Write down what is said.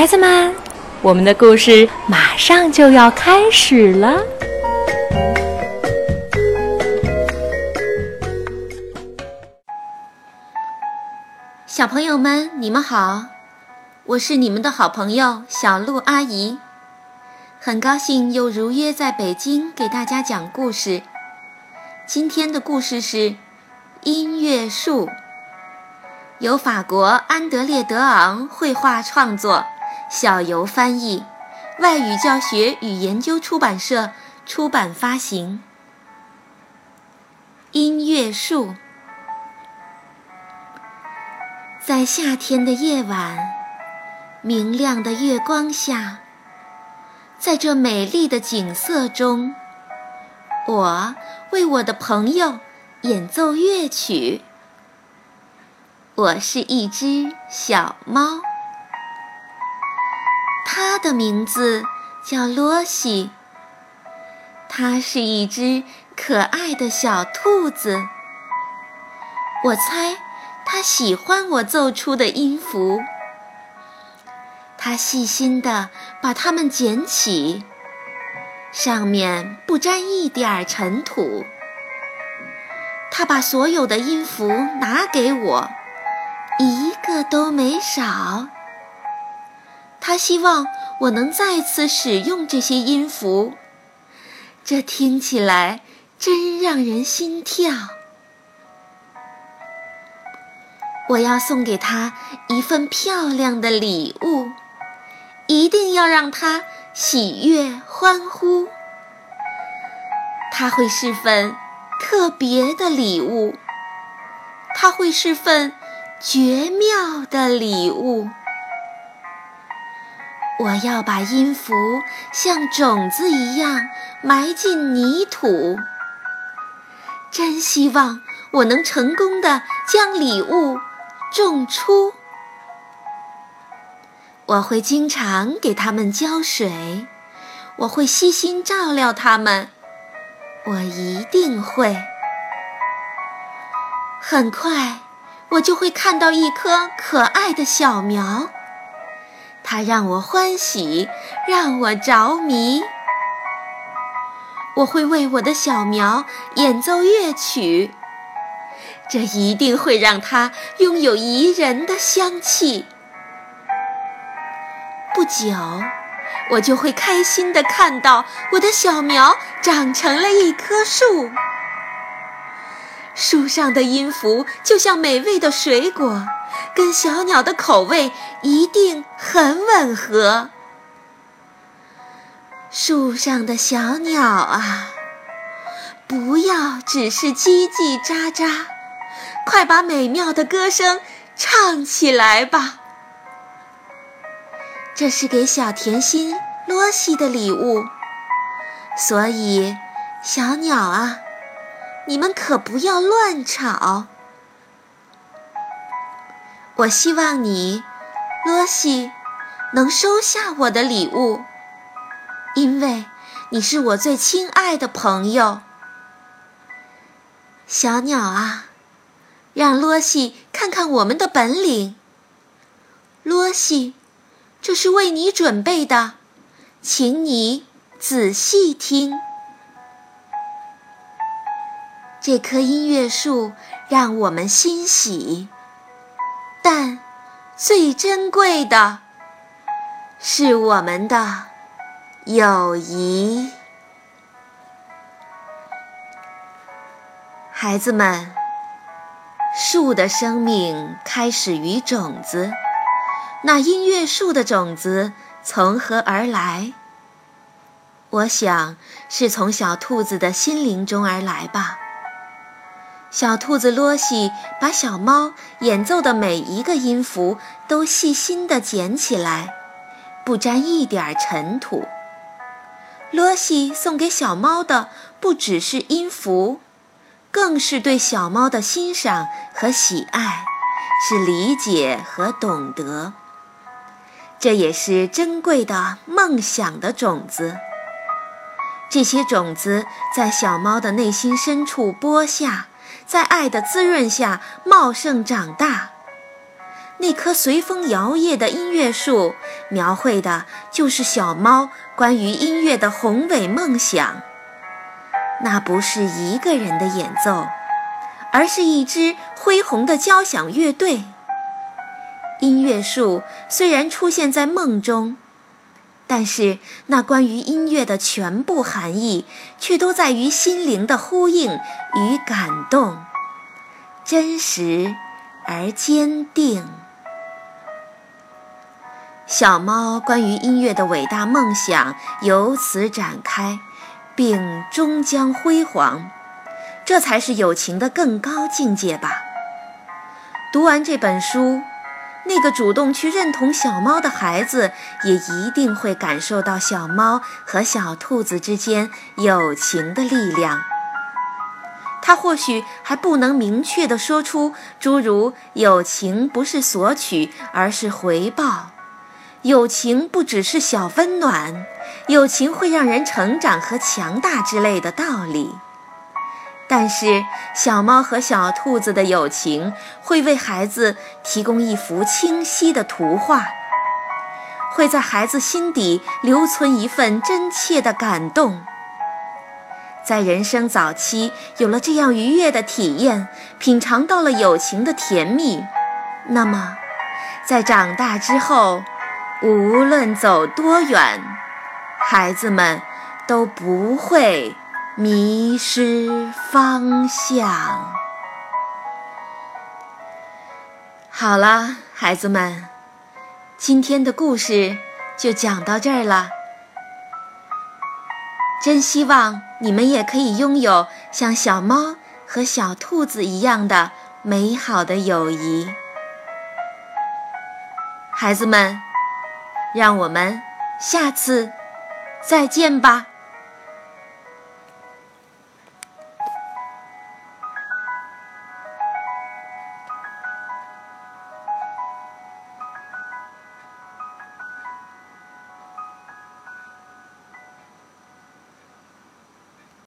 孩子们，我们的故事马上就要开始了。小朋友们，你们好，我是你们的好朋友小鹿阿姨，很高兴又如约在北京给大家讲故事。今天的故事是《音乐树》，由法国安德烈·德昂绘画创作，小游翻译，外语教学与研究出版社出版发行。音乐树。在夏天的夜晚，明亮的月光下，在这美丽的景色中，我为我的朋友演奏乐曲。我是一只小猫，它的名字叫罗西。它是一只可爱的小兔子。我猜。他喜欢我奏出的音符，他细心地把它们捡起，上面不沾一点儿尘土。他把所有的音符拿给我，一个都没少。他希望我能再次使用这些音符，这听起来真让人心跳。我要送给他一份漂亮的礼物，一定要让他喜悦欢呼。它会是份特别的礼物，它会是份绝妙的礼物。我要把音符像种子一样埋进泥土，真希望我能成功的将礼物。种出，我会经常给它们浇水，我会细心照料它们，我一定会。很快，我就会看到一棵可爱的小苗，它让我欢喜，让我着迷。我会为我的小苗演奏乐曲。这一定会让它拥有宜人的香气。不久，我就会开心地看到我的小苗长成了一棵树。树上的音符就像美味的水果，跟小鸟的口味一定很吻合。树上的小鸟啊，不要只是叽叽喳喳。快把美妙的歌声唱起来吧！这是给小甜心罗西的礼物，所以小鸟啊，你们可不要乱吵。我希望你，罗西，能收下我的礼物，因为你是我最亲爱的朋友。小鸟啊！让罗西看看我们的本领。罗西，这是为你准备的，请你仔细听。这棵音乐树让我们欣喜，但最珍贵的是我们的友谊。孩子们。树的生命开始于种子，那音乐树的种子从何而来？我想是从小兔子的心灵中而来吧。小兔子罗西把小猫演奏的每一个音符都细心地捡起来，不沾一点尘土。罗西送给小猫的不只是音符。更是对小猫的欣赏和喜爱，是理解和懂得。这也是珍贵的梦想的种子。这些种子在小猫的内心深处播下，在爱的滋润下茂盛长大。那棵随风摇曳的音乐树，描绘的就是小猫关于音乐的宏伟梦想。那不是一个人的演奏，而是一支恢宏的交响乐队。音乐树虽然出现在梦中，但是那关于音乐的全部含义，却都在于心灵的呼应与感动，真实而坚定。小猫关于音乐的伟大梦想由此展开。并终将辉煌，这才是友情的更高境界吧。读完这本书，那个主动去认同小猫的孩子，也一定会感受到小猫和小兔子之间友情的力量。他或许还不能明确地说出诸如“友情不是索取，而是回报”。友情不只是小温暖，友情会让人成长和强大之类的道理。但是，小猫和小兔子的友情会为孩子提供一幅清晰的图画，会在孩子心底留存一份真切的感动。在人生早期有了这样愉悦的体验，品尝到了友情的甜蜜，那么，在长大之后，无论走多远，孩子们都不会迷失方向。好了，孩子们，今天的故事就讲到这儿了。真希望你们也可以拥有像小猫和小兔子一样的美好的友谊，孩子们。让我们下次再见吧。